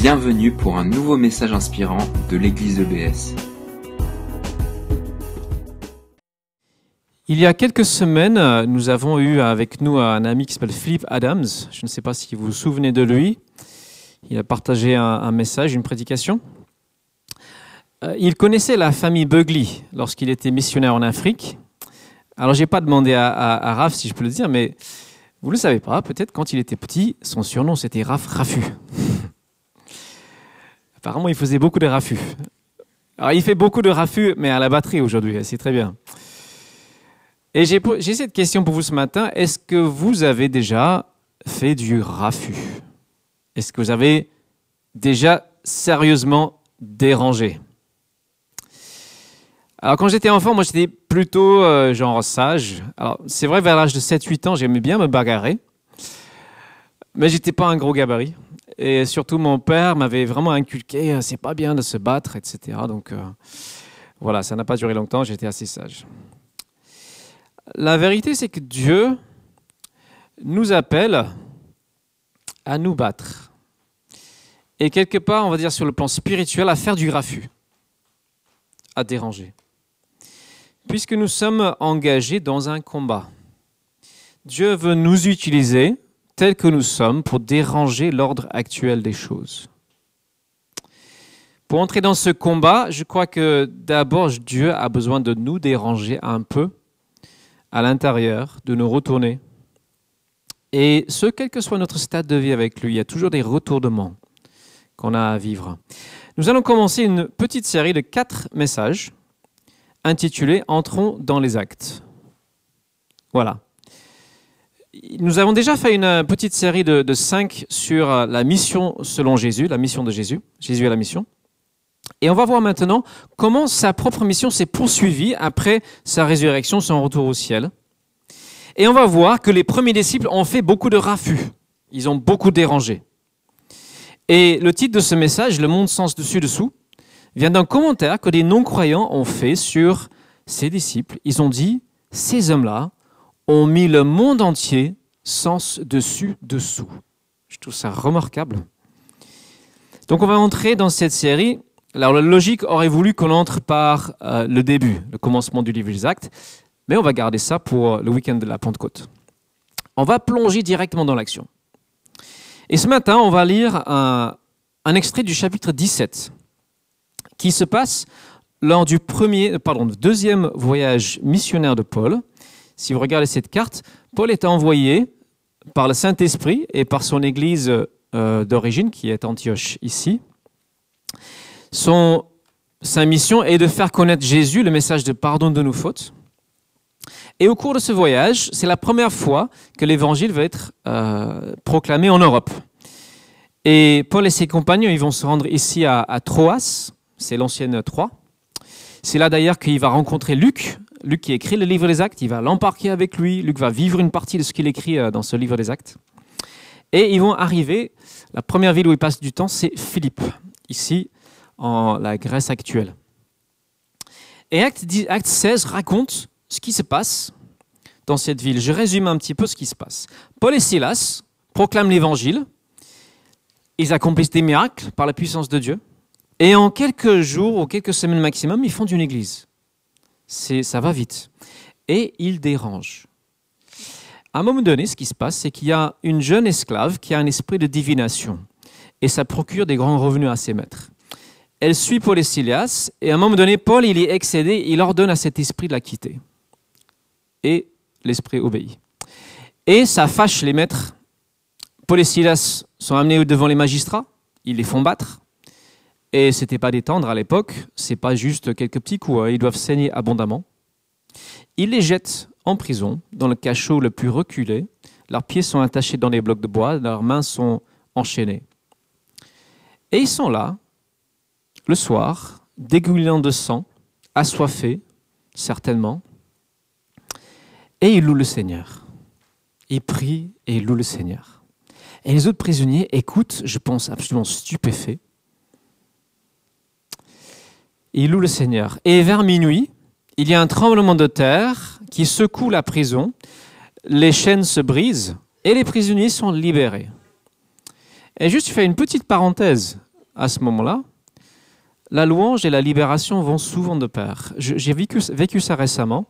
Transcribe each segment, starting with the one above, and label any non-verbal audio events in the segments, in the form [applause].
Bienvenue pour un nouveau message inspirant de l'église EBS. Il y a quelques semaines, nous avons eu avec nous un ami qui s'appelle Philippe Adams. Je ne sais pas si vous vous souvenez de lui. Il a partagé un, message, une prédication. Euh, Il connaissait la famille Bugley lorsqu'il était missionnaire en Afrique. Alors, j'ai pas demandé à, à, Raph si je peux le dire, mais vous ne le savez pas, peut-être quand il était petit, son surnom c'était Raph Raffut. Apparemment, il faisait beaucoup de raffus. Alors, il fait beaucoup de raffus, mais à la batterie aujourd'hui, c'est très bien. Et j'ai cette question pour vous ce matin. Est-ce que vous avez déjà fait du raffut? Est-ce que vous avez déjà sérieusement dérangé? Alors quand j'étais enfant, moi j'étais plutôt euh, genre sage. Alors c'est vrai, vers l'âge de 7-8 ans, j'aimais bien me bagarrer. Mais j'étais pas un gros gabarit. Et surtout, mon père m'avait vraiment inculqué, euh, c'est pas bien de se battre, etc. Donc euh, voilà, ça n'a pas duré longtemps, j'étais assez sage. La vérité, c'est que Dieu nous appelle à nous battre. Et quelque part, on va dire sur le plan spirituel, à faire du raffut, à déranger. Puisque nous sommes engagés dans un combat. Dieu veut nous utiliser tels que nous sommes pour déranger l'ordre actuel des choses. Pour entrer dans ce combat, je crois que d'abord Dieu a besoin de nous déranger un peu à l'intérieur, de nous retourner. Et ce, quel que soit notre stade de vie avec lui, il y a toujours des retournements qu'on a à vivre. Nous allons commencer une petite série de quatre messages intitulés Entrons dans les actes. Voilà. Nous avons déjà fait une petite série de, cinq sur la mission selon Jésus, la mission de Jésus, Jésus et la mission. Et on va voir maintenant comment sa propre mission s'est poursuivie après sa résurrection, son retour au ciel. Et on va voir que les premiers disciples ont fait beaucoup de raffus. Ils ont beaucoup dérangé. Et le titre de ce message, Le monde sens dessus-dessous, vient d'un commentaire que des non-croyants ont fait sur ces disciples. Ils ont dit, ces hommes-là ont mis le monde entier sens dessus-dessous. Je trouve ça remarquable. Donc on va entrer dans cette série alors la logique aurait voulu qu'on entre par euh, le début, le commencement du livre des Actes, mais on va garder ça pour le week-end de la Pentecôte. On va plonger directement dans l'action. Et ce matin, on va lire un, un, extrait du chapitre 17, qui se passe lors du premier, pardon, deuxième voyage missionnaire de Paul. Si vous regardez cette carte, Paul est envoyé par le Saint-Esprit et par son église euh, d'origine, qui est Antioche ici, son, sa mission est de faire connaître Jésus, le message de pardon de nos fautes. Et au cours de ce voyage, c'est la première fois que l'évangile va être euh, proclamé en Europe. Et Paul et ses compagnons, ils vont se rendre ici à, à Troas, c'est l'ancienne Troie. C'est là d'ailleurs qu'il va rencontrer Luc, Luc qui écrit le livre des Actes, il va l'embarquer avec lui, Luc va vivre une partie de ce qu'il écrit euh, dans ce livre des Actes. Et ils vont arriver, la première ville où ils passent du temps, c'est Philippe, ici en la Grèce actuelle. Et Acte, 10, Acte 16 raconte ce qui se passe dans cette ville. Je résume un petit peu ce qui se passe. Paul et Silas proclament l'évangile. Ils accomplissent des miracles par la puissance de Dieu. Et en quelques jours ou quelques semaines maximum, ils fondent une église. C'est, ça va vite. Et ils dérangent. À un moment donné, ce qui se passe, c'est qu'il y a une jeune esclave qui a un esprit de divination. Et ça procure des grands revenus à ses maîtres elle suit Paul et Silas, et à un moment donné, Paul, il est excédé, il ordonne à cet esprit de la quitter. Et l'esprit obéit. Et ça fâche les maîtres. Paul et sont amenés devant les magistrats, ils les font battre. Et c'était pas détendre à l'époque, c'est pas juste quelques petits coups, ils doivent saigner abondamment. Ils les jettent en prison, dans le cachot le plus reculé. Leurs pieds sont attachés dans des blocs de bois, leurs mains sont enchaînées. Et ils sont là, le soir, dégoulinant de sang, assoiffé, certainement, et il loue le Seigneur. Il prie et il loue le Seigneur. Et les autres prisonniers écoutent, je pense, absolument stupéfaits. Il loue le Seigneur. Et vers minuit, il y a un tremblement de terre qui secoue la prison, les chaînes se brisent et les prisonniers sont libérés. Et juste, je fais une petite parenthèse à ce moment-là, la louange et la libération vont souvent de pair. J'ai vécu, ça récemment.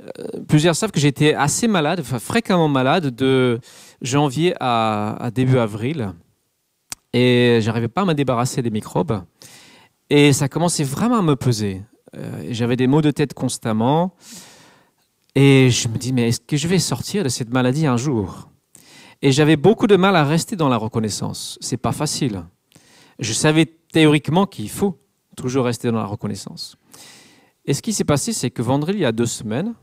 Euh, plusieurs savent que j'étais assez malade, fréquemment malade, de janvier à, début avril. Et j'arrivais pas à me débarrasser des microbes. Et ça commençait vraiment à me peser. Euh, j'avais des maux de tête constamment. Et je me dis, mais est-ce que je vais sortir de cette maladie un jour? Et j'avais beaucoup de mal à rester dans la reconnaissance. C'est pas facile. Je savais théoriquement qu'il faut toujours rester dans la reconnaissance. Et ce qui s'est passé, c'est que vendredi, il y a deux semaines,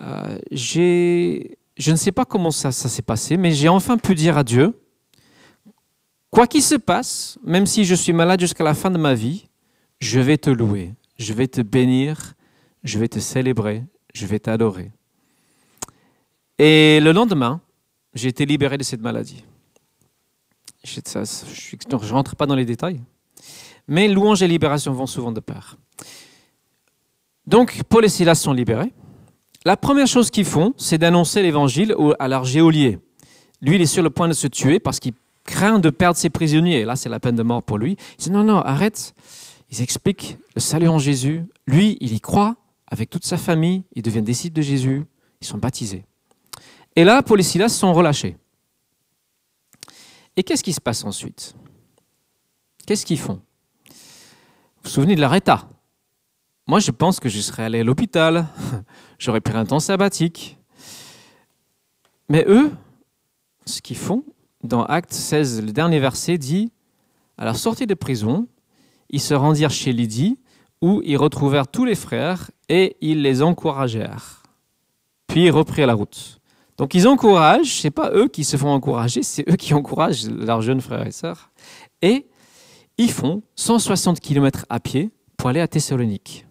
euh, je ne sais pas comment ça, s'est passé, mais j'ai enfin pu dire à Dieu, quoi qu'il se passe, même si je suis malade jusqu'à la fin de ma vie, je vais te louer, je vais te bénir, je vais te célébrer, je vais t'adorer. Et le lendemain, j'ai été libéré de cette maladie. Je ne rentre pas dans les détails. Mais louange et libération vont souvent de pair. Donc, Paul et Silas sont libérés. La première chose qu'ils font, c'est d'annoncer l'évangile à leur géolier. Lui, il est sur le point de se tuer parce qu'il craint de perdre ses prisonniers. Là, c'est la peine de mort pour lui. Il dit non, non, arrête. Ils expliquent le salut en Jésus. Lui, il y croit avec toute sa famille. Ils deviennent disciples de Jésus. Ils sont baptisés. Et là, Paul et Silas sont relâchés. Et qu'est-ce qui se passe ensuite? Qu'est-ce qu'ils font? Vous vous souvenez de leur état? Moi, je pense que je serais allé à l'hôpital, [laughs] j'aurais pris un temps sabbatique. Mais eux, ce qu'ils font, dans Acte 16, le dernier verset dit, à la sortie de prison, ils se rendirent chez Lydie, où ils retrouvèrent tous les frères et ils les encouragèrent. Puis ils reprirent la route. Donc ils encouragent, ce n'est pas eux qui se font encourager, c'est eux qui encouragent leurs jeunes frères et sœurs. Et ils font 160 km à pied pour aller à Thessalonique.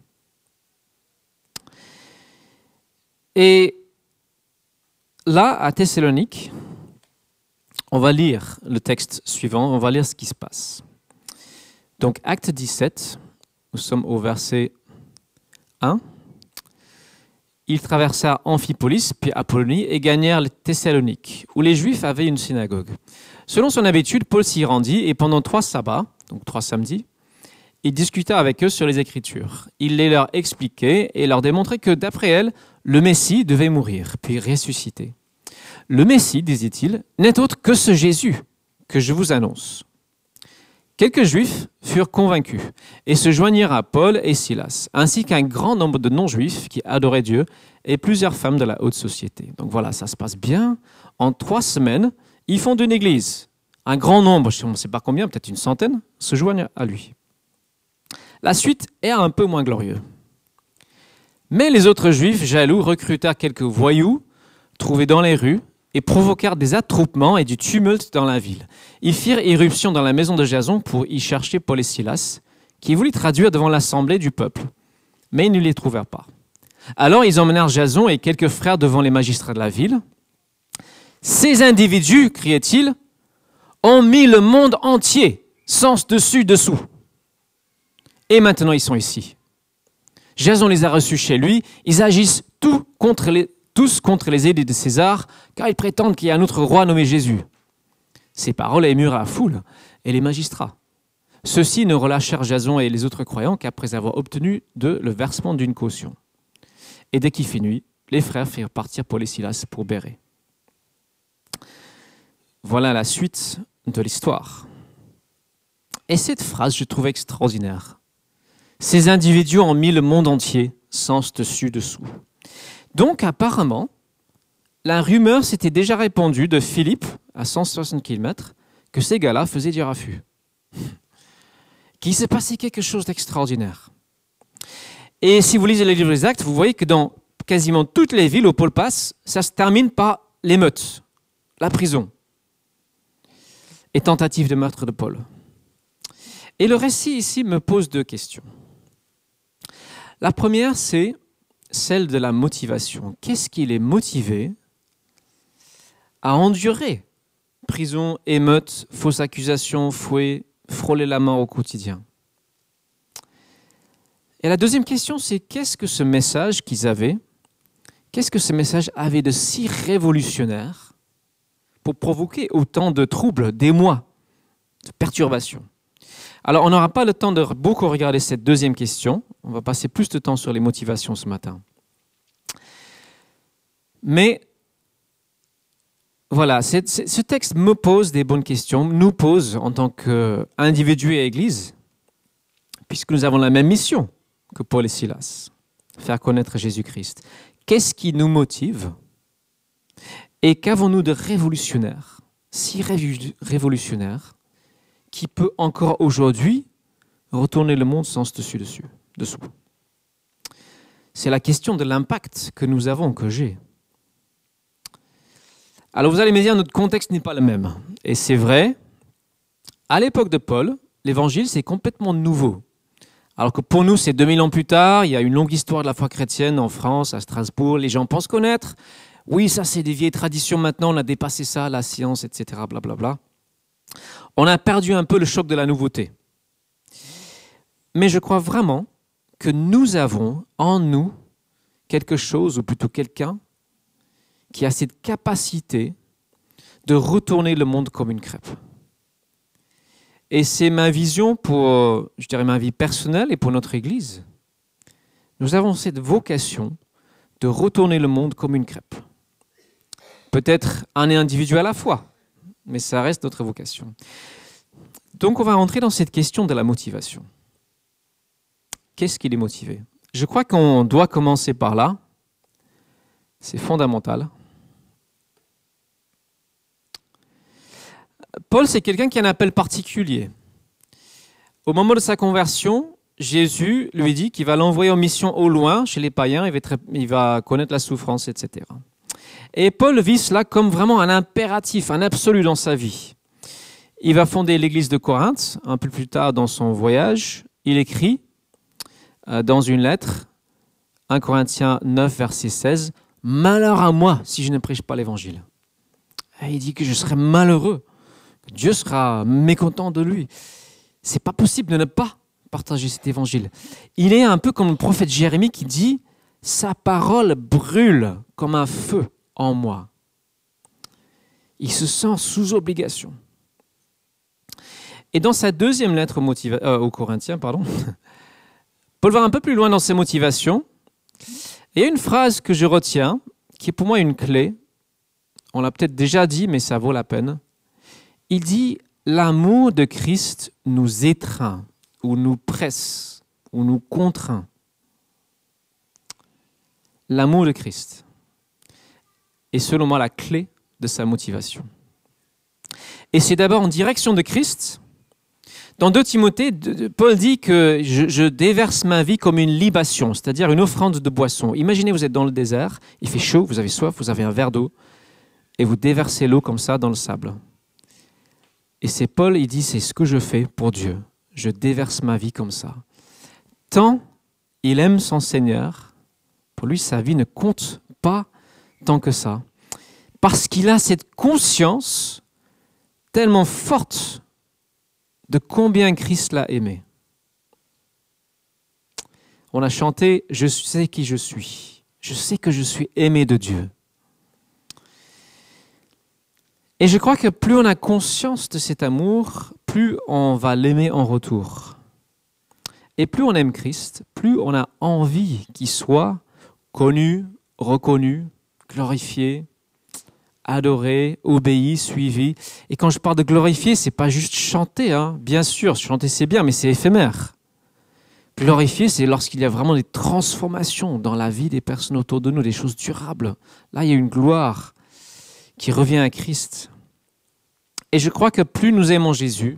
Et là, à Thessalonique, on va lire le texte suivant, on va lire ce qui se passe. Donc, acte 17, nous sommes au verset 1 ils traversèrent Amphipolis, puis Apollonie, et gagnèrent Thessalonique, où les Juifs avaient une synagogue. Selon son habitude, Paul s'y rendit, et pendant trois sabbats, donc trois samedis, il discuta avec eux sur les Écritures. Il les leur expliquait et leur démontrait que, d'après elles, le Messie devait mourir, puis ressusciter. Le Messie, disait-il, n'est autre que ce Jésus que je vous annonce. Quelques Juifs furent convaincus et se joignirent à Paul et Silas, ainsi qu'un grand nombre de non-Juifs qui adoraient Dieu et plusieurs femmes de la haute société. Donc voilà, ça se passe bien. En trois semaines, ils font une église. Un grand nombre, je ne sais pas combien, peut-être une centaine, se joignent à lui. La suite est un peu moins glorieuse. Mais les autres Juifs jaloux recrutèrent quelques voyous trouvés dans les rues et provoquèrent des attroupements et du tumulte dans la ville. Ils firent irruption dans la maison de Jason pour y chercher Paul et Silas, qui voulaient traduire devant l'assemblée du peuple, mais ils ne les trouvèrent pas. Alors ils emmenèrent Jason et quelques frères devant les magistrats de la ville. Ces individus, criait-il, ont mis le monde entier sens dessus dessous. Et maintenant ils sont ici. Jason les a reçus chez lui, ils agissent tout contre les, tous contre les édits de César, car ils prétendent qu'il y a un autre roi nommé Jésus. Ces paroles émurent la foule et les magistrats. Ceux-ci ne relâchèrent Jason et les autres croyants qu'après avoir obtenu de le versement d'une caution. Et dès qu'il fit nuit, les frères firent partir Paul Silas pour Béré. Voilà la suite de l'histoire. Et cette phrase, je trouve extraordinaire. Ces individus ont mis le monde entier sens dessus-dessous. Donc apparemment, la rumeur s'était déjà répandue de Philippe, à 160 km, que ces gars-là faisaient du raffut. [laughs] Qu'il s'est passé quelque chose d'extraordinaire. Et si vous lisez les livres des actes, vous voyez que dans quasiment toutes les villes où Paul passe, ça se termine par l'émeute, la prison et tentative de meurtre de Paul. Et le récit ici me pose deux questions. La première, c'est celle de la motivation. Qu'est-ce qui les motivé à endurer prison, émeute, fausses accusations, fouet, frôler la mort au quotidien? Et la deuxième question, c'est qu'est-ce que ce message qu'ils avaient, qu'est-ce que ce message avait de si révolutionnaire pour provoquer autant de troubles des mois de perturbation. Alors, on n'aura pas le temps de beaucoup regarder cette deuxième question. On va passer plus de temps sur les motivations ce matin. Mais voilà, ce texte me pose des bonnes questions, nous pose en tant qu'individu et Église, puisque nous avons la même mission que Paul et Silas, faire connaître Jésus-Christ. Qu'est-ce qui nous motive Et qu'avons-nous de révolutionnaire, si révolutionnaire, qui peut encore aujourd'hui retourner le monde sans dessus dessus, dessous C'est la question de l'impact que nous avons, que j'ai. Alors vous allez me dire, notre contexte n'est pas le même. Et c'est vrai, à l'époque de Paul, l'évangile, c'est complètement nouveau. Alors que pour nous, c'est 2000 ans plus tard, il y a une longue histoire de la foi chrétienne en France, à Strasbourg, les gens pensent connaître. Oui, ça c'est des vieilles traditions maintenant, on a dépassé ça, la science, etc. Blablabla. Bla bla. On a perdu un peu le choc de la nouveauté. Mais je crois vraiment que nous avons en nous quelque chose, ou plutôt quelqu'un, qui a cette capacité de retourner le monde comme une crêpe. Et c'est ma vision pour, je dirais, ma vie personnelle et pour notre Église. Nous avons cette vocation de retourner le monde comme une crêpe. Peut-être un individu à la fois, mais ça reste notre vocation. Donc on va rentrer dans cette question de la motivation. Qu'est-ce qui est motivé Je crois qu'on doit commencer par là. C'est fondamental. Paul, c'est quelqu'un qui a un appel particulier. Au moment de sa conversion, Jésus lui dit qu'il va l'envoyer en mission au loin, chez les païens, il va connaître la souffrance, etc. Et Paul vit cela comme vraiment un impératif, un absolu dans sa vie. Il va fonder l'église de Corinthe, un peu plus tard dans son voyage. Il écrit euh, dans une lettre, 1 Corinthiens 9, verset 16, Malheur à moi si je ne prêche pas l'évangile. Il dit que je serai malheureux Dieu sera mécontent de lui. C'est pas possible de ne pas partager cet évangile. Il est un peu comme le prophète Jérémie qui dit Sa parole brûle comme un feu en moi. Il se sent sous obligation. Et dans sa deuxième lettre euh, aux Corinthiens, pardon, [laughs] Paul va un peu plus loin dans ses motivations. il y a une phrase que je retiens, qui est pour moi une clé. On l'a peut-être déjà dit, mais ça vaut la peine. Il dit, l'amour de Christ nous étreint, ou nous presse, ou nous contraint. L'amour de Christ est selon moi la clé de sa motivation. Et c'est d'abord en direction de Christ. Dans 2 Timothée, Paul dit que je, je, déverse ma vie comme une libation, c'est-à-dire une offrande de boisson. Imaginez, vous êtes dans le désert, il fait chaud, vous avez soif, vous avez un verre d'eau, et vous déversez l'eau comme ça dans le sable. Et c'est Paul, il dit, c'est ce que je fais pour Dieu. Je déverse ma vie comme ça. Tant il aime son Seigneur, pour lui, sa vie ne compte pas tant que ça. Parce qu'il a cette conscience tellement forte de combien Christ l'a aimé. On a chanté Je sais qui je suis. Je sais que je suis aimé de Dieu. Et je crois que plus on a conscience de cet amour, plus on va l'aimer en retour. Et plus on aime Christ, plus on a envie qu'il soit connu, reconnu, glorifié, adoré, obéi, suivi. Et quand je parle de glorifier, c'est pas juste chanter, hein. bien sûr, chanter c'est bien, mais c'est éphémère. Glorifier, c'est lorsqu'il y a vraiment des transformations dans la vie des personnes autour de nous, des choses durables. Là, il y a une gloire qui revient à Christ. Et je crois que plus nous aimons Jésus,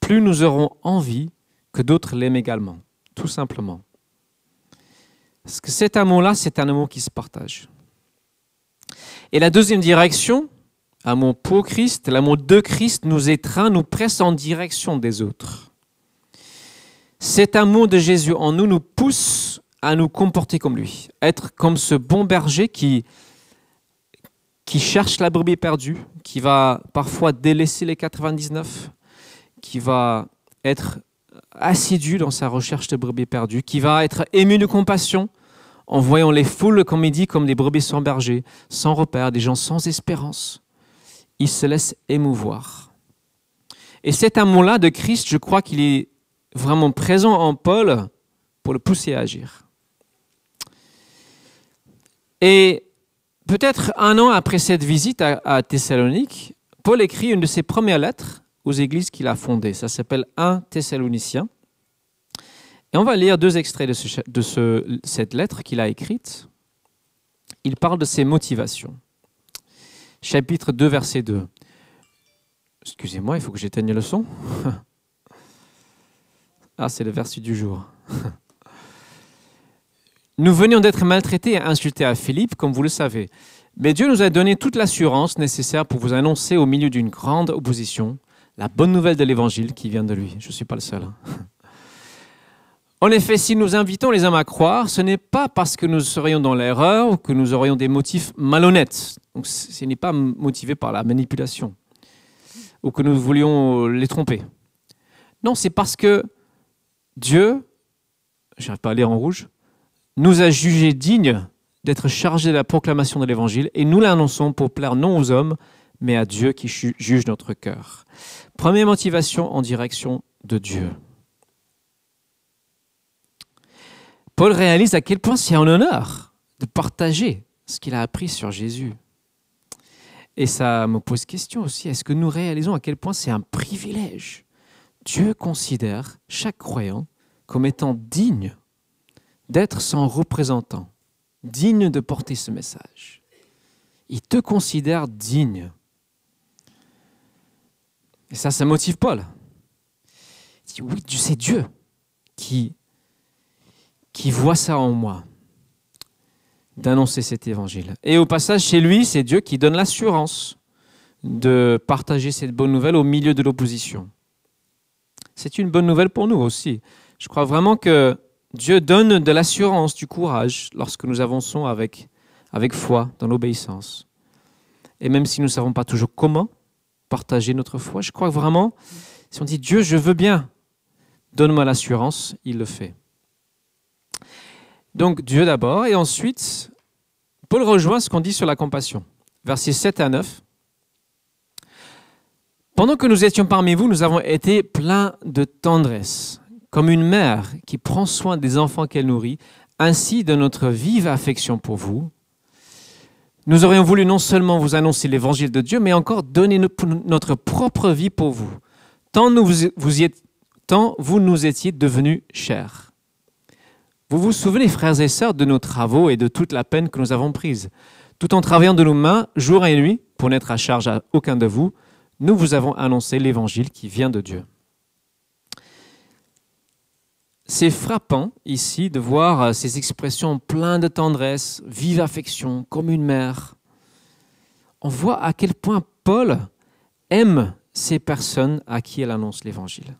plus nous aurons envie que d'autres l'aiment également, tout simplement. Parce que cet amour-là, c'est un amour qui se partage. Et la deuxième direction, amour pour Christ, l'amour de Christ nous étreint, nous presse en direction des autres. Cet amour de Jésus en nous nous pousse à nous comporter comme lui, être comme ce bon berger qui qui cherche la brebis perdue, qui va parfois délaisser les 99, qui va être assidu dans sa recherche de brebis perdues, qui va être ému de compassion en voyant les foules, comme il dit, comme des brebis sans berger, sans repère, des gens sans espérance. Il se laisse émouvoir. Et cet amour-là de Christ, je crois qu'il est vraiment présent en Paul pour le pousser à agir. Et peut-être un an après cette visite à, Thessalonique, Paul écrit une de ses premières lettres aux églises qu'il a fondées. Ça s'appelle 1 Thessalonicien. Et on va lire deux extraits de, cette lettre qu'il a écrite. Il parle de ses motivations. Chapitre 2, verset 2. Excusez-moi, il faut que j'éteigne le son. [laughs] ah, c'est le verset du jour. [laughs] Nous venions d'être maltraités et insultés à Philippe, comme vous le savez. Mais Dieu nous a donné toute l'assurance nécessaire pour vous annoncer au milieu d'une grande opposition la bonne nouvelle de l'Évangile qui vient de lui. Je ne suis pas le seul. [laughs] En effet, si nous invitons les hommes à croire, ce n'est pas parce que nous serions dans l'erreur ou que nous aurions des motifs malhonnêtes. Donc, ce n'est pas motivé par la manipulation ou que nous voulions les tromper. Non, c'est parce que Dieu, j'arrive pas à lire en rouge, nous a jugés dignes d'être chargés de la proclamation de l'Évangile et nous l'annonçons pour plaire non aux hommes, mais à Dieu qui juge notre cœur. Première motivation en direction de Dieu. Paul réalise à quel point c'est un honneur de partager ce qu'il a appris sur Jésus. Et ça me pose question aussi, est-ce que nous réalisons à quel point c'est un privilège? Dieu considère chaque croyant comme étant digne d'être son représentant, digne de porter ce message. Il te considère digne. Et ça, ça motive Paul. Il dit, oui, c'est Dieu qui qui voit ça en moi, d'annoncer cet évangile. Et au passage, chez lui, c'est Dieu qui donne l'assurance de partager cette bonne nouvelle au milieu de l'opposition. C'est une bonne nouvelle pour nous aussi. Je crois vraiment que Dieu donne de l'assurance, du courage lorsque nous avançons avec, avec foi dans l'obéissance. Et même si nous ne savons pas toujours comment partager notre foi, je crois vraiment, si on dit Dieu, je veux bien, donne-moi l'assurance, il le fait. Donc Dieu d'abord, et ensuite, Paul rejoint ce qu'on dit sur la compassion. Versets 7 à 9. Pendant que nous étions parmi vous, nous avons été pleins de tendresse, comme une mère qui prend soin des enfants qu'elle nourrit, ainsi de notre vive affection pour vous. Nous aurions voulu non seulement vous annoncer l'évangile de Dieu, mais encore donner notre propre vie pour vous, tant, vous nous étiez devenus chers. Vous vous souvenez, frères et sœurs, de nos travaux et de toute la peine que nous avons prise. Tout en travaillant de nos mains, jour et nuit, pour n'être à charge à aucun de vous, nous vous avons annoncé l'évangile qui vient de Dieu. C'est frappant ici de voir ces expressions pleines de tendresse, vive affection, comme une mère. On voit à quel point Paul aime ces personnes à qui elle annonce l'évangile.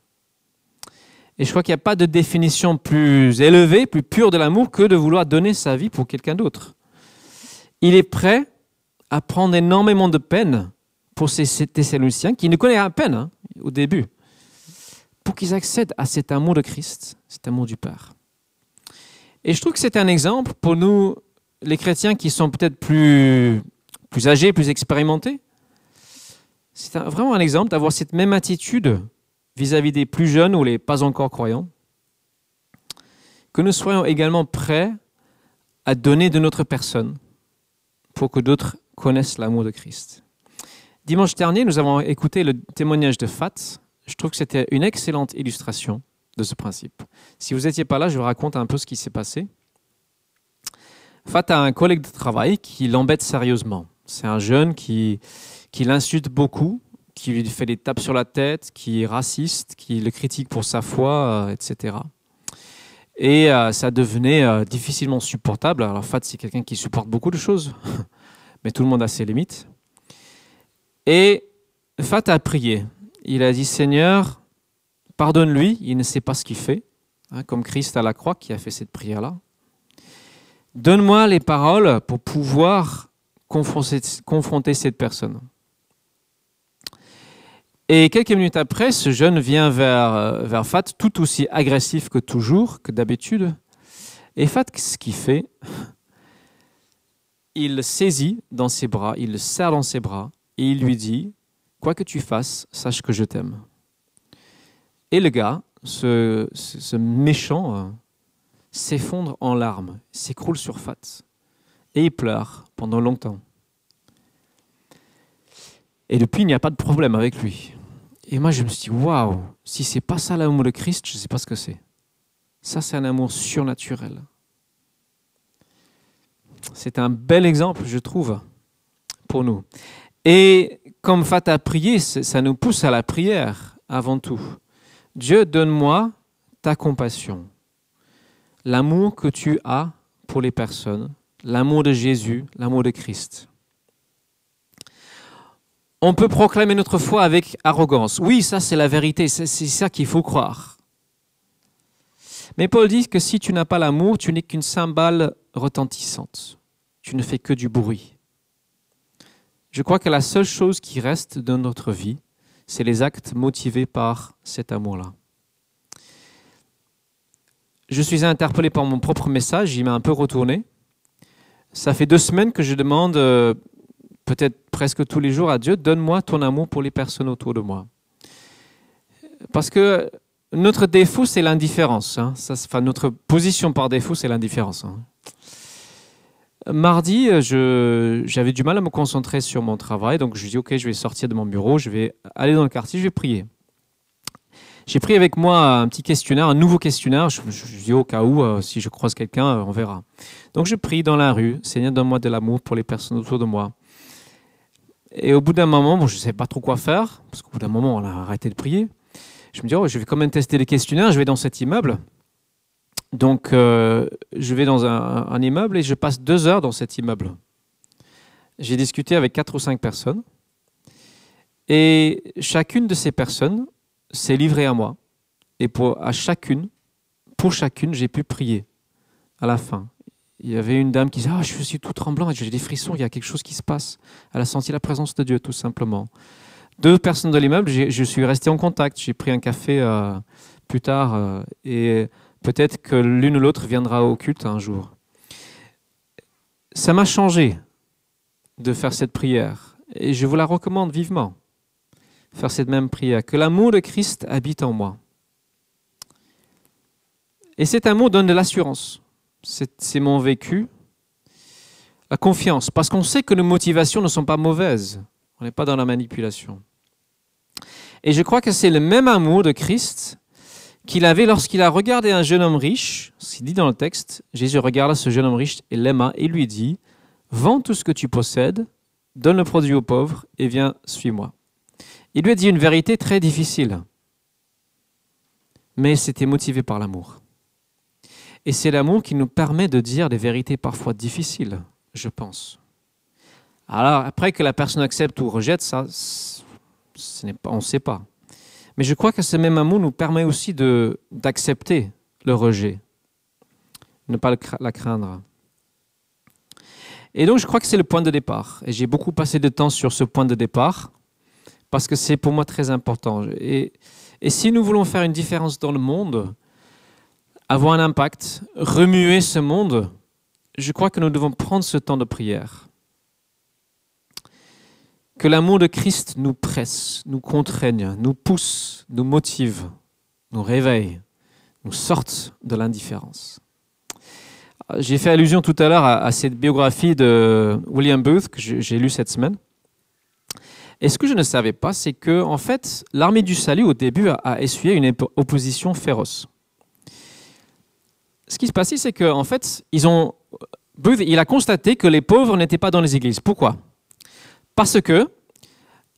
Et je crois qu'il n'y a pas de définition plus élevée, plus pure de l'amour que de vouloir donner sa vie pour quelqu'un d'autre. Il est prêt à prendre énormément de peine pour ces Thessaloniciens qui ne connaissent à peine hein, au début, pour qu'ils accèdent à cet amour de Christ, cet amour du Père. Et je trouve que c'est un exemple pour nous, les chrétiens qui sont peut-être plus, plus âgés, plus expérimentés. C'est vraiment un exemple d'avoir cette même attitude vis-à-vis des plus jeunes ou les pas encore croyants, que nous soyons également prêts à donner de notre personne pour que d'autres connaissent l'amour de Christ. Dimanche dernier, nous avons écouté le témoignage de Fat. Je trouve que c'était une excellente illustration de ce principe. Si vous n'étiez pas là, je vous raconte un peu ce qui s'est passé. Fat a un collègue de travail qui l'embête sérieusement. C'est un jeune qui, qui l'insulte beaucoup qui lui fait des tapes sur la tête, qui est raciste, qui le critique pour sa foi, etc. Euh, et euh, ça devenait euh, difficilement supportable. Alors Fat, c'est quelqu'un qui supporte beaucoup de choses, [laughs] mais tout le monde a ses limites. Et Fat a prié. Il a dit, Seigneur, pardonne-lui, il ne sait pas ce qu'il fait, hein, comme Christ à la croix qui a fait cette prière-là. Donne-moi les paroles pour pouvoir confronter cette personne. Et quelques minutes après, ce jeune vient vers, euh, vers Fat, tout aussi agressif que toujours, que d'habitude. Et Fat, ce qu'il fait, il le saisit dans ses bras, il le serre dans ses bras, et il lui dit, quoi que tu fasses, sache que je t'aime. Et le gars, ce, ce méchant, euh, s'effondre en larmes, s'écroule sur Fat. Et il pleure pendant longtemps. Et depuis, il n'y a pas de problème avec lui. Et moi, je me suis dit, waouh, si c'est pas ça l'amour de Christ, je ne sais pas ce que c'est. Ça, c'est un amour surnaturel. C'est un bel exemple, je trouve, pour nous. Et comme Fat a prié, ça nous pousse à la prière avant tout. Dieu, donne-moi ta compassion, l'amour que tu as pour les personnes, l'amour de Jésus, l'amour de Christ. On peut proclamer notre foi avec arrogance. Oui, ça c'est la vérité, c'est ça qu'il faut croire. Mais Paul dit que si tu n'as pas l'amour, tu n'es qu'une cymbale retentissante. Tu ne fais que du bruit. Je crois que la seule chose qui reste dans notre vie, c'est les actes motivés par cet amour-là. Je suis interpellé par mon propre message, il m'a un peu retourné. Ça fait deux semaines que je demande, euh, peut-être presque tous les jours, à Dieu, donne-moi ton amour pour les personnes autour de moi. Parce que notre défaut, c'est l'indifférence. Hein. Enfin, notre position par défaut, c'est l'indifférence. Hein. Mardi, j'avais du mal à me concentrer sur mon travail, donc je dis ok, je vais sortir de mon bureau, je vais aller dans le quartier, je vais prier. J'ai pris avec moi un petit questionnaire, un nouveau questionnaire. Je, dis au cas où, euh, si je croise quelqu'un, euh, on verra. Donc je prie dans la rue, Seigneur, donne-moi de l'amour pour les personnes autour de moi. Et au bout d'un moment, je ne sais pas trop quoi faire, parce qu'au bout d'un moment, on a arrêté de prier. Je me dis, oh, je vais quand même tester les questionnaires, je vais dans cet immeuble. Donc, euh, je vais dans un, immeuble et je passe deux heures dans cet immeuble. J'ai discuté avec quatre ou cinq personnes. Et chacune de ces personnes s'est livré à moi. Et pour, à chacune, pour chacune, j'ai pu prier à la fin. Il y avait une dame qui disait ah, Je suis tout tremblant, j'ai des frissons, il y a quelque chose qui se passe. Elle a senti la présence de Dieu, tout simplement. Deux personnes de l'immeuble, je suis resté en contact. J'ai pris un café euh, plus tard euh, et peut-être que l'une ou l'autre viendra au culte un jour. Ça m'a changé de faire cette prière et je vous la recommande vivement faire cette même prière, que l'amour de Christ habite en moi. Et cet amour donne de l'assurance. C'est mon vécu. La confiance, parce qu'on sait que nos motivations ne sont pas mauvaises. On n'est pas dans la manipulation. Et je crois que c'est le même amour de Christ qu'il avait lorsqu'il a regardé un jeune homme riche. Ce dit dans le texte, Jésus regarda ce jeune homme riche et l'aima et lui dit, Vends tout ce que tu possèdes, donne le produit aux pauvres et viens, suis-moi. Il lui a dit une vérité très difficile, mais c'était motivé par l'amour. Et c'est l'amour qui nous permet de dire des vérités parfois difficiles, je pense. Alors, après que la personne accepte ou rejette, ça, on ne sait pas. Mais je crois que ce même amour nous permet aussi d'accepter le rejet, ne pas la craindre. Et donc, je crois que c'est le point de départ. Et j'ai beaucoup passé de temps sur ce point de départ parce que c'est pour moi très important. Et, si nous voulons faire une différence dans le monde, avoir un impact, remuer ce monde, je crois que nous devons prendre ce temps de prière. Que l'amour de Christ nous presse, nous contraigne, nous pousse, nous motive, nous réveille, nous sorte de l'indifférence. J'ai fait allusion tout à l'heure à, cette biographie de William Booth que j'ai lue cette semaine. Et ce que je ne savais pas, c'est que en fait, l'armée du salut au début a, essuyé une opposition féroce. Ce qui se passait, c'est qu'en fait, ils ont, il a constaté que les pauvres n'étaient pas dans les églises. Pourquoi? Parce que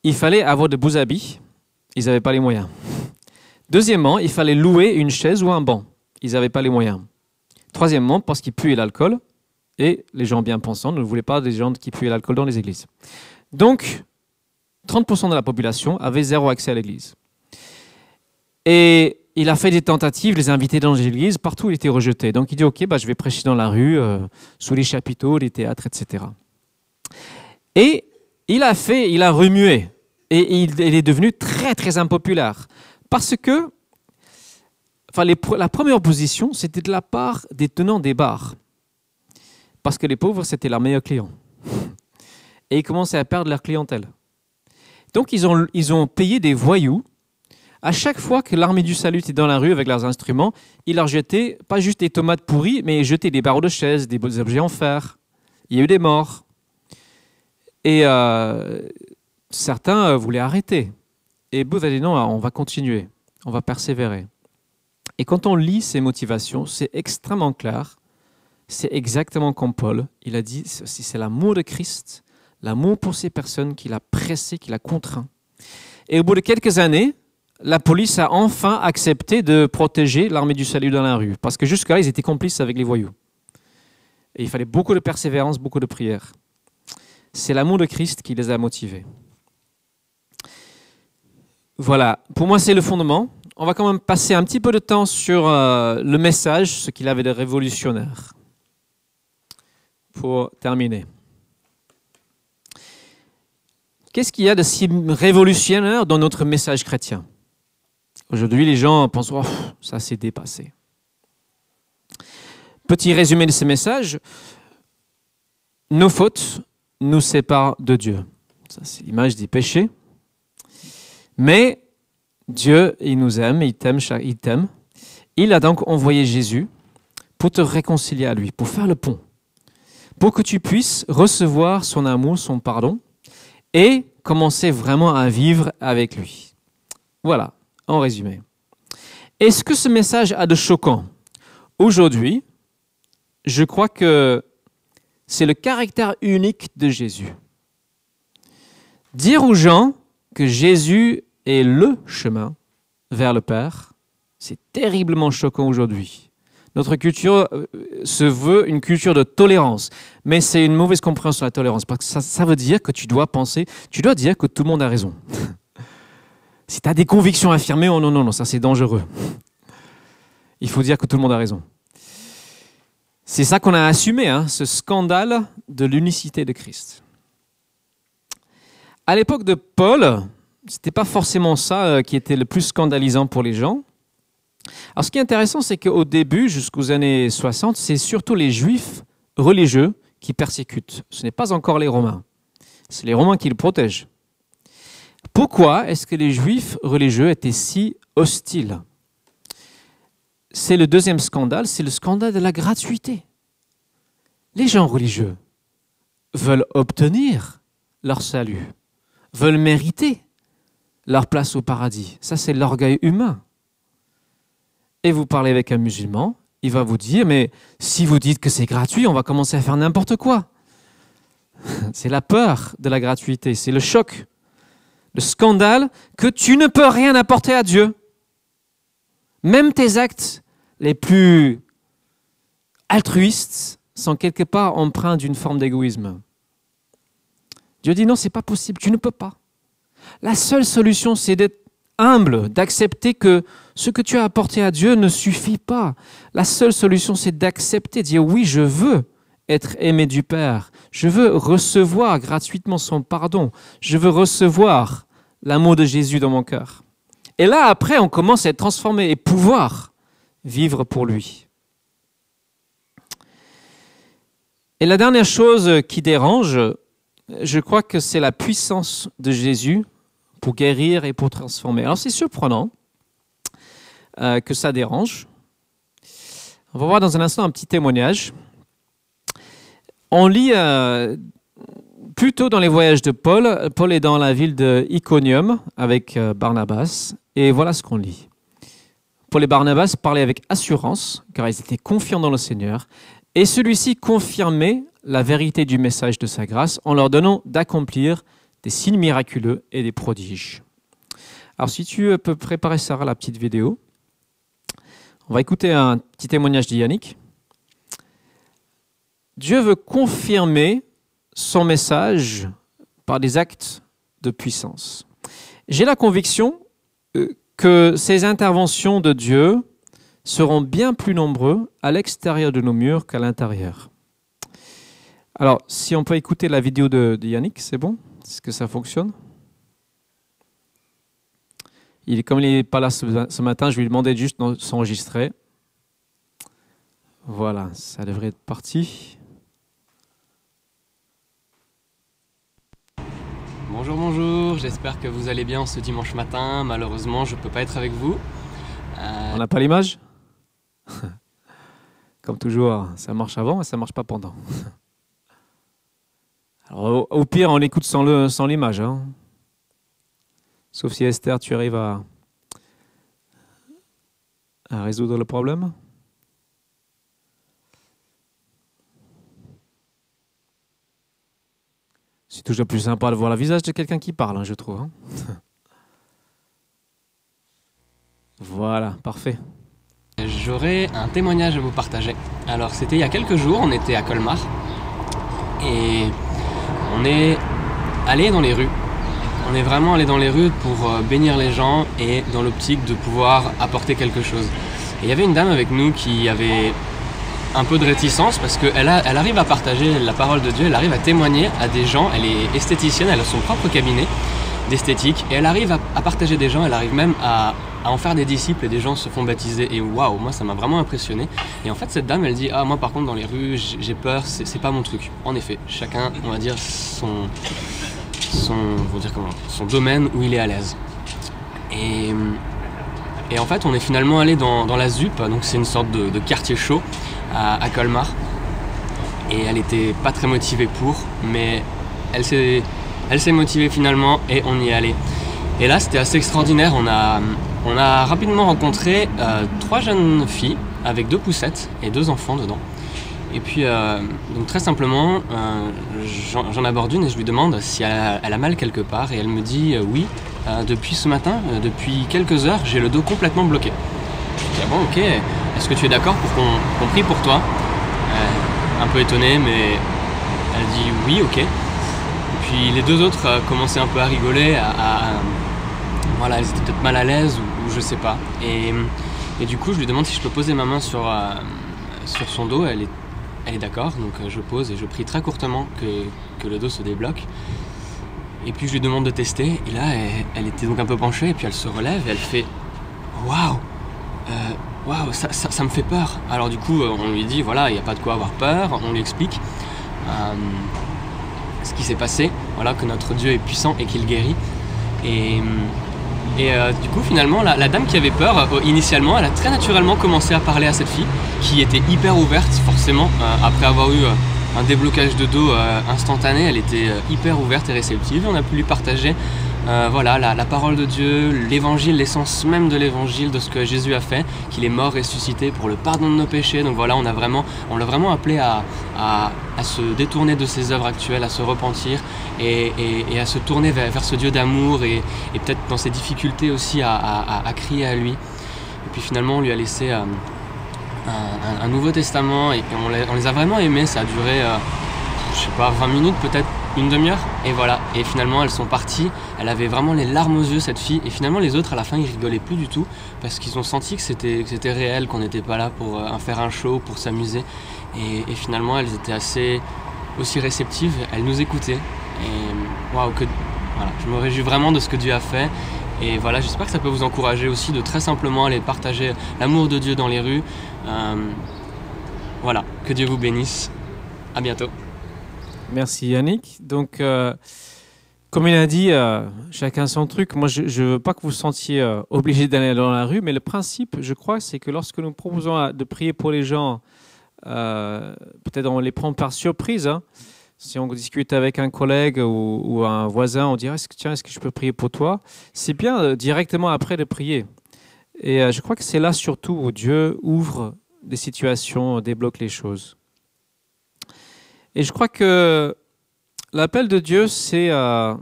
il fallait avoir de beaux habits, ils n'avaient pas les moyens. Deuxièmement, il fallait louer une chaise ou un banc, ils n'avaient pas les moyens. Troisièmement, parce qu'ils puaient l'alcool, et les gens bien pensants ne voulaient pas des gens qui puaient l'alcool dans les églises. Donc, 30% de la population avait zéro accès à l'église. Et il a fait des tentatives, les invités dans l'église, partout il était rejeté. Donc il dit, ok, bah, je vais prêcher dans la rue, euh, sous les chapiteaux, les théâtres, etc. Et il a fait, il a remué. Et il, est devenu très, très impopulaire. Parce que la première position, c'était de la part des tenants des bars. Parce que les pauvres, c'était leurs meilleurs clients. Et ils commençaient à perdre leur clientèle. Donc ils ont, ils ont payé des voyous À chaque fois que l'armée du salut était dans la rue avec leurs instruments, ils leur jetaient pas juste des tomates pourries, mais ils jetaient des barreaux de chaises, des objets en fer. Il y a eu des morts. Et euh, certains euh, voulaient arrêter. Et Booth a dit non, on va continuer, on va persévérer. Et quand on lit ses motivations, c'est extrêmement clair. C'est exactement comme Paul. Il a dit, c'est l'amour de Christ, l'amour pour ces personnes qui l'a pressé, qui l'a contraint. Et au bout de quelques années, la police a enfin accepté de protéger l'armée du salut dans la rue. Parce que jusqu'à là, ils étaient complices avec les voyous. Et il fallait beaucoup de persévérance, beaucoup de prière. C'est l'amour de Christ qui les a motivés. Voilà, pour moi c'est le fondement. On va quand même passer un petit peu de temps sur euh, le message, ce qu'il avait de révolutionnaire. Pour terminer. Qu'est-ce qu'il y a de si révolutionnaire dans notre message chrétien? Aujourd'hui, les gens pensent oh, ça s'est dépassé. Petit résumé de ce message nos fautes nous séparent de Dieu. Ça, c'est l'image du péché. Mais Dieu, il nous aime, il t'aime, il t'aime. Il a donc envoyé Jésus pour te réconcilier à lui, pour faire le pont, pour que tu puisses recevoir son amour, son pardon, et commencer vraiment à vivre avec lui. Voilà, en résumé. Est-ce que ce message a de choquant? Aujourd'hui, je crois que c'est le caractère unique de Jésus. Dire aux gens que Jésus est le chemin vers le Père, c'est terriblement choquant aujourd'hui. Notre culture euh, se veut une culture de tolérance, mais c'est une mauvaise compréhension de la tolérance, parce que ça, ça, veut dire que tu dois penser, tu dois dire que tout le monde a raison. [laughs] si tu as des convictions affirmées, oh non, non, non, ça c'est dangereux. Il faut dire que tout le monde a raison. C'est ça qu'on a assumé, hein, ce scandale de l'unicité de Christ. À l'époque de Paul, ce n'était pas forcément ça euh, qui était le plus scandalisant pour les gens. Alors ce qui est intéressant, c'est qu'au début, jusqu'aux années 60, c'est surtout les juifs religieux qui persécutent. Ce n'est pas encore les Romains. C'est les Romains qui le protègent. Pourquoi est-ce que les juifs religieux étaient si hostiles? C'est le deuxième scandale, c'est le scandale de la gratuité. Les gens religieux veulent obtenir leur salut, veulent mériter leur place au paradis. Ça, c'est l'orgueil humain. Et vous parlez avec un musulman, il va vous dire, mais si vous dites que c'est gratuit, on va commencer à faire n'importe quoi. [laughs] C'est la peur de la gratuité, c'est le choc, le scandale que tu ne peux rien apporter à Dieu. Même tes actes les plus altruistes sont quelque part empreints d'une forme d'égoïsme. Dieu dit non, c'est pas possible, tu ne peux pas. La seule solution, c'est d'être humble, d'accepter que ce que tu as apporté à Dieu ne suffit pas. La seule solution, c'est d'accepter, de dire oui, je veux être aimé du Père. Je veux recevoir gratuitement son pardon. Je veux recevoir l'amour de Jésus dans mon cœur. Et là, après, on commence à être transformé et pouvoir vivre pour lui. Et la dernière chose qui dérange, je crois que c'est la puissance de Jésus pour guérir et pour transformer. Alors c'est surprenant euh, que ça dérange. On va voir dans un instant un petit témoignage. On lit euh, plutôt dans les voyages de Paul. Paul est dans la ville de Iconium avec euh, Barnabas. Et voilà ce qu'on lit. Paul et Barnabas parlaient avec assurance, car ils étaient confiants dans le Seigneur, et celui-ci confirmait la vérité du message de sa grâce en leur donnant d'accomplir des signes miraculeux et des prodiges. Alors si tu peux préparer Sarah la petite vidéo, on va écouter un petit témoignage de. Dieu veut confirmer son message par des actes de puissance. J'ai la conviction euh, que ces interventions de Dieu seront bien plus nombreux à l'extérieur de nos murs qu'à l'intérieur. Alors, si on peut écouter la vidéo de, Yannick, c'est bon? Est-ce que ça fonctionne? Il, Comme il n'est pas là ce, matin, je lui demander juste de s'enregistrer. Voilà, ça devrait être parti. Bonjour, bonjour, j'espère que vous allez bien ce dimanche matin. Malheureusement, je ne peux pas être avec vous. Euh, On n'a pas l'image [laughs] Comme toujours, ça marche avant et ça marche pas pendant. [laughs] Au, pire, on écoute sans l'image. Hein. Sauf si Esther, tu arrives à résoudre le problème. C'est toujours plus sympa de voir le visage de quelqu'un qui parle, hein, je trouve. Hein. [laughs] voilà, parfait. J'aurais un témoignage à vous partager. Alors, c'était il y a quelques jours, on était à Colmar et on est allé dans les rues. On est vraiment allé dans les rues pour euh, bénir les gens et dans l'optique de pouvoir apporter quelque chose. Et il y avait une dame avec nous qui avait un peu de réticence parce qu'elle elle arrive à partager la parole de Dieu, elle arrive à témoigner à des gens, elle est esthéticienne, elle a son propre cabinet d'esthétique et elle arrive à, partager des gens, elle arrive même à, en faire des disciples et des gens se font baptiser et waouh, moi ça m'a vraiment impressionné. Et en fait cette dame elle dit ah moi par contre dans les rues j'ai peur, c'est pas mon truc. En effet, chacun on va dire son domaine où il est à l'aise. Et, et en fait on est finalement allé dans, la ZUP, donc c'est une sorte de quartier chaud à, Colmar. Et elle était pas très motivée pour, mais elle s'est, elle s'est motivée finalement et on y est allé. Et là, c'était assez extraordinaire. On a, on a rapidement rencontré euh, trois jeunes filles avec deux poussettes et deux enfants dedans. Et puis, euh, donc très simplement, euh, j'en, aborde une et je lui demande si elle a, mal quelque part. Et elle me dit oui, depuis ce matin, depuis quelques heures, j'ai le dos complètement bloqué. Je dis ah bon, ok, est-ce que tu es d'accord pour qu'on prie pour toi Un peu étonnée, mais elle dit oui, ok. Et puis les deux autres euh, commençaient un peu à rigoler, à, voilà, elles étaient peut-être mal à l'aise ou, je sais pas. Et, du coup, je lui demande si je peux poser ma main sur, euh, sur son dos. Elle est, elle est d'accord, donc euh, je pose et je prie très courtement que, le dos se débloque. Et puis je lui demande de tester. Et là, elle, elle était donc un peu penchée, et puis elle se relève et elle fait Waouh waouh, ça, me fait peur. Alors du coup, euh, on lui dit, voilà, il n'y a pas de quoi avoir peur, on lui explique euh, ce qui s'est passé, voilà, que notre Dieu est puissant et qu'il guérit. Et, et euh, du coup, finalement, la, dame qui avait peur, initialement, elle a très naturellement commencé à parler à cette fille, qui était hyper ouverte, forcément, après avoir eu un déblocage de dos instantané, elle était hyper ouverte et réceptive. On a pu lui partager euh, voilà, la, parole de Dieu, l'évangile, l'essence même de l'évangile, de ce que Jésus a fait, qu'il est mort, ressuscité pour le pardon de nos péchés. Donc voilà, on a vraiment, l'a vraiment appelé à, se détourner de ses œuvres actuelles, à se repentir et, à se tourner vers, ce Dieu d'amour et, peut-être dans ses difficultés aussi à, crier à lui. Et puis finalement, on lui a laissé euh, un, Nouveau Testament et on, les a vraiment aimés. Ça a duré, euh, je sais pas, 20 minutes peut-être une demi-heure et voilà. Et finalement elles sont parties. Elle avait vraiment les larmes aux yeux cette fille. Et finalement les autres à la fin ils rigolaient plus du tout parce qu'ils ont senti que c'était réel qu'on n'était pas là pour euh, faire un show pour s'amuser. Et, finalement elles étaient assez aussi réceptives. Elles nous écoutaient. Et waouh que voilà. Je me réjouis vraiment de ce que Dieu a fait. Et voilà j'espère que ça peut vous encourager aussi de très simplement aller partager l'amour de Dieu dans les rues. Euh, voilà. Que Dieu vous bénisse. À bientôt Merci Yannick. Donc, euh, comme il a dit, euh, chacun son truc. Moi, je ne veux pas que vous sentiez euh, obligé d'aller dans la rue, mais le principe, je crois, c'est que lorsque nous proposons de prier pour les gens, peut-être on les prend par surprise. Hein. Si on discute avec un collègue ou, un voisin, on dirait Tiens, est-ce que je peux prier pour toi? C'est bien directement après de prier. Et je crois que c'est là surtout où Dieu ouvre des situations, débloque les choses. Et je crois que l'appel de Dieu, c'est euh,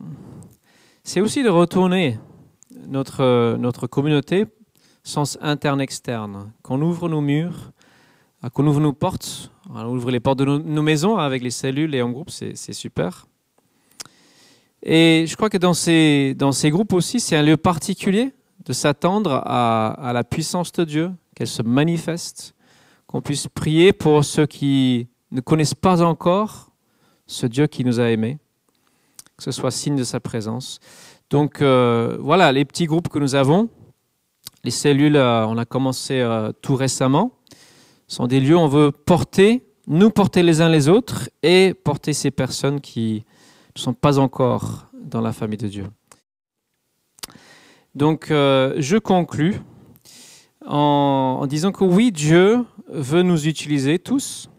aussi de retourner notre, notre communauté, sens interne-externe. Qu'on ouvre nos murs, euh, qu'on ouvre nos portes, on ouvre les portes de nos, maisons avec les cellules et en groupe, c'est super. Et je crois que dans ces, dans ces groupes aussi, c'est un lieu particulier de s'attendre à, à la puissance de Dieu, qu'elle se manifeste, qu'on puisse prier pour ceux qui ne connaissent pas encore ce Dieu qui nous a aimés, que ce soit signe de sa présence. Donc euh, voilà, les petits groupes que nous avons, les cellules, euh, on a commencé euh, tout récemment, sont des lieux où on veut porter, nous porter les uns les autres et porter ces personnes qui ne sont pas encore dans la famille de Dieu. Donc, je conclus en, disant que oui, Dieu veut nous utiliser tous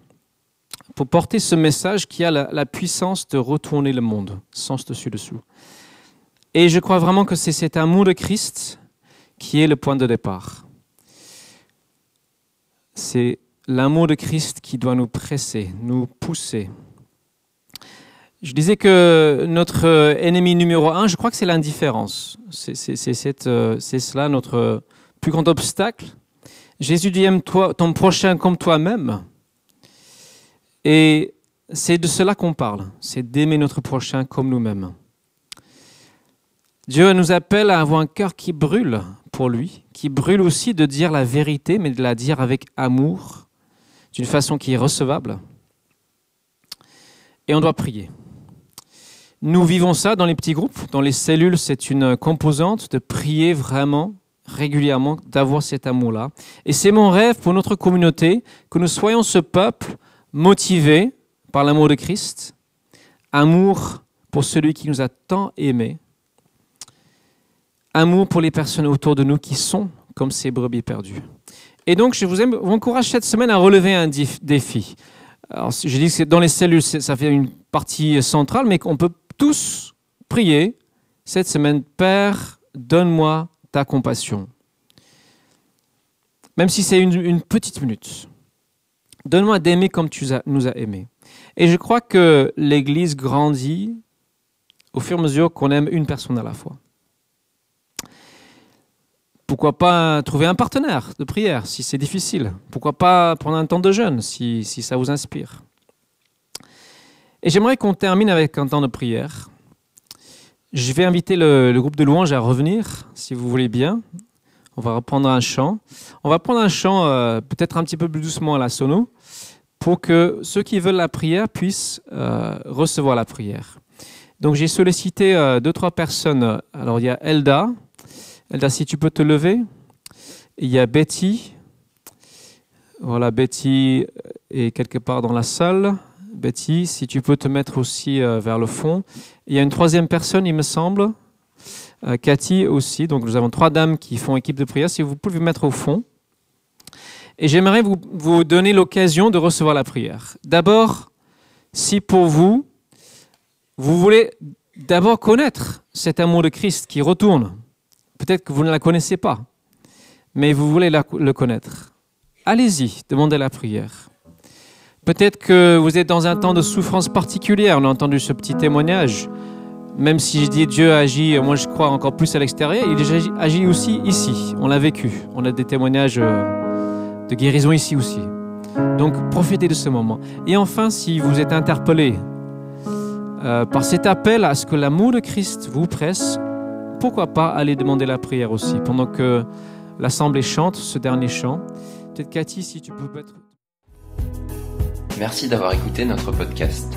pour porter ce message qui a la, puissance de retourner le monde, sens dessus-dessous. Et je crois vraiment que c'est cet amour de Christ qui est le point de départ. C'est l'amour de Christ qui doit nous presser, nous pousser. Je disais que notre ennemi numéro un, je crois que c'est l'indifférence. C'est euh, cela notre plus grand obstacle. Jésus dit aime toi, ton prochain comme toi-même. Et c'est de cela qu'on parle, c'est d'aimer notre prochain comme nous-mêmes. Dieu nous appelle à avoir un cœur qui brûle pour lui, qui brûle aussi de dire la vérité, mais de la dire avec amour, d'une façon qui est recevable. Et on doit prier. Nous vivons ça dans les petits groupes, dans les cellules, c'est une composante de prier vraiment régulièrement, d'avoir cet amour-là. Et c'est mon rêve pour notre communauté, que nous soyons ce peuple motivé par l'amour de Christ, amour pour celui qui nous a tant aimés, amour pour les personnes autour de nous qui sont comme ces brebis perdues. Et donc, je vous, encourage cette semaine à relever un défi. Alors, je dis que dans les cellules, ça fait une partie centrale, mais qu'on peut tous prier cette semaine, Père, donne-moi ta compassion. Même si c'est une, petite minute. Donne-moi d'aimer comme tu nous as aimés. Et je crois que l'Église grandit au fur et à mesure qu'on aime une personne à la fois. Pourquoi pas trouver un partenaire de prière si c'est difficile? Pourquoi pas prendre un temps de jeûne si, ça vous inspire? Et j'aimerais qu'on termine avec un temps de prière. Je vais inviter le, groupe de louanges à revenir, si vous voulez bien. On va reprendre un chant. On va prendre un chant euh, peut-être un petit peu plus doucement à la sono pour que ceux qui veulent la prière puissent euh, recevoir la prière. Donc j'ai sollicité euh, deux, trois personnes. Alors il y a Elda. Elda, si tu peux te lever. Il y a Betty. Voilà, Betty est quelque part dans la salle. Betty, si tu peux te mettre aussi vers le fond. Il y a une troisième personne, il me semble. Euh, Cathy aussi. Donc nous avons trois dames qui font équipe de prière. Si vous pouvez vous mettre au fond. Et j'aimerais vous, vous donner l'occasion de recevoir la prière. D'abord, si pour vous, vous voulez d'abord connaître cet amour de Christ qui retourne, peut-être que vous ne la connaissez pas, mais vous voulez le connaître, allez-y, demandez la prière. Peut-être que vous êtes dans un temps de souffrance particulière. On a entendu ce petit témoignage. Même si je dis Dieu agit, moi je crois encore plus à l'extérieur, il agit aussi ici. On l'a vécu. On a des témoignages euh, de guérison ici aussi. Donc profitez de ce moment. Et enfin, si vous êtes interpellé euh, par cet appel à ce que l'amour de Christ vous presse, pourquoi pas aller demander la prière aussi pendant que l'assemblée chante ce dernier chant. Peut-être Cathy, si tu peux. Merci d'avoir écouté notre podcast.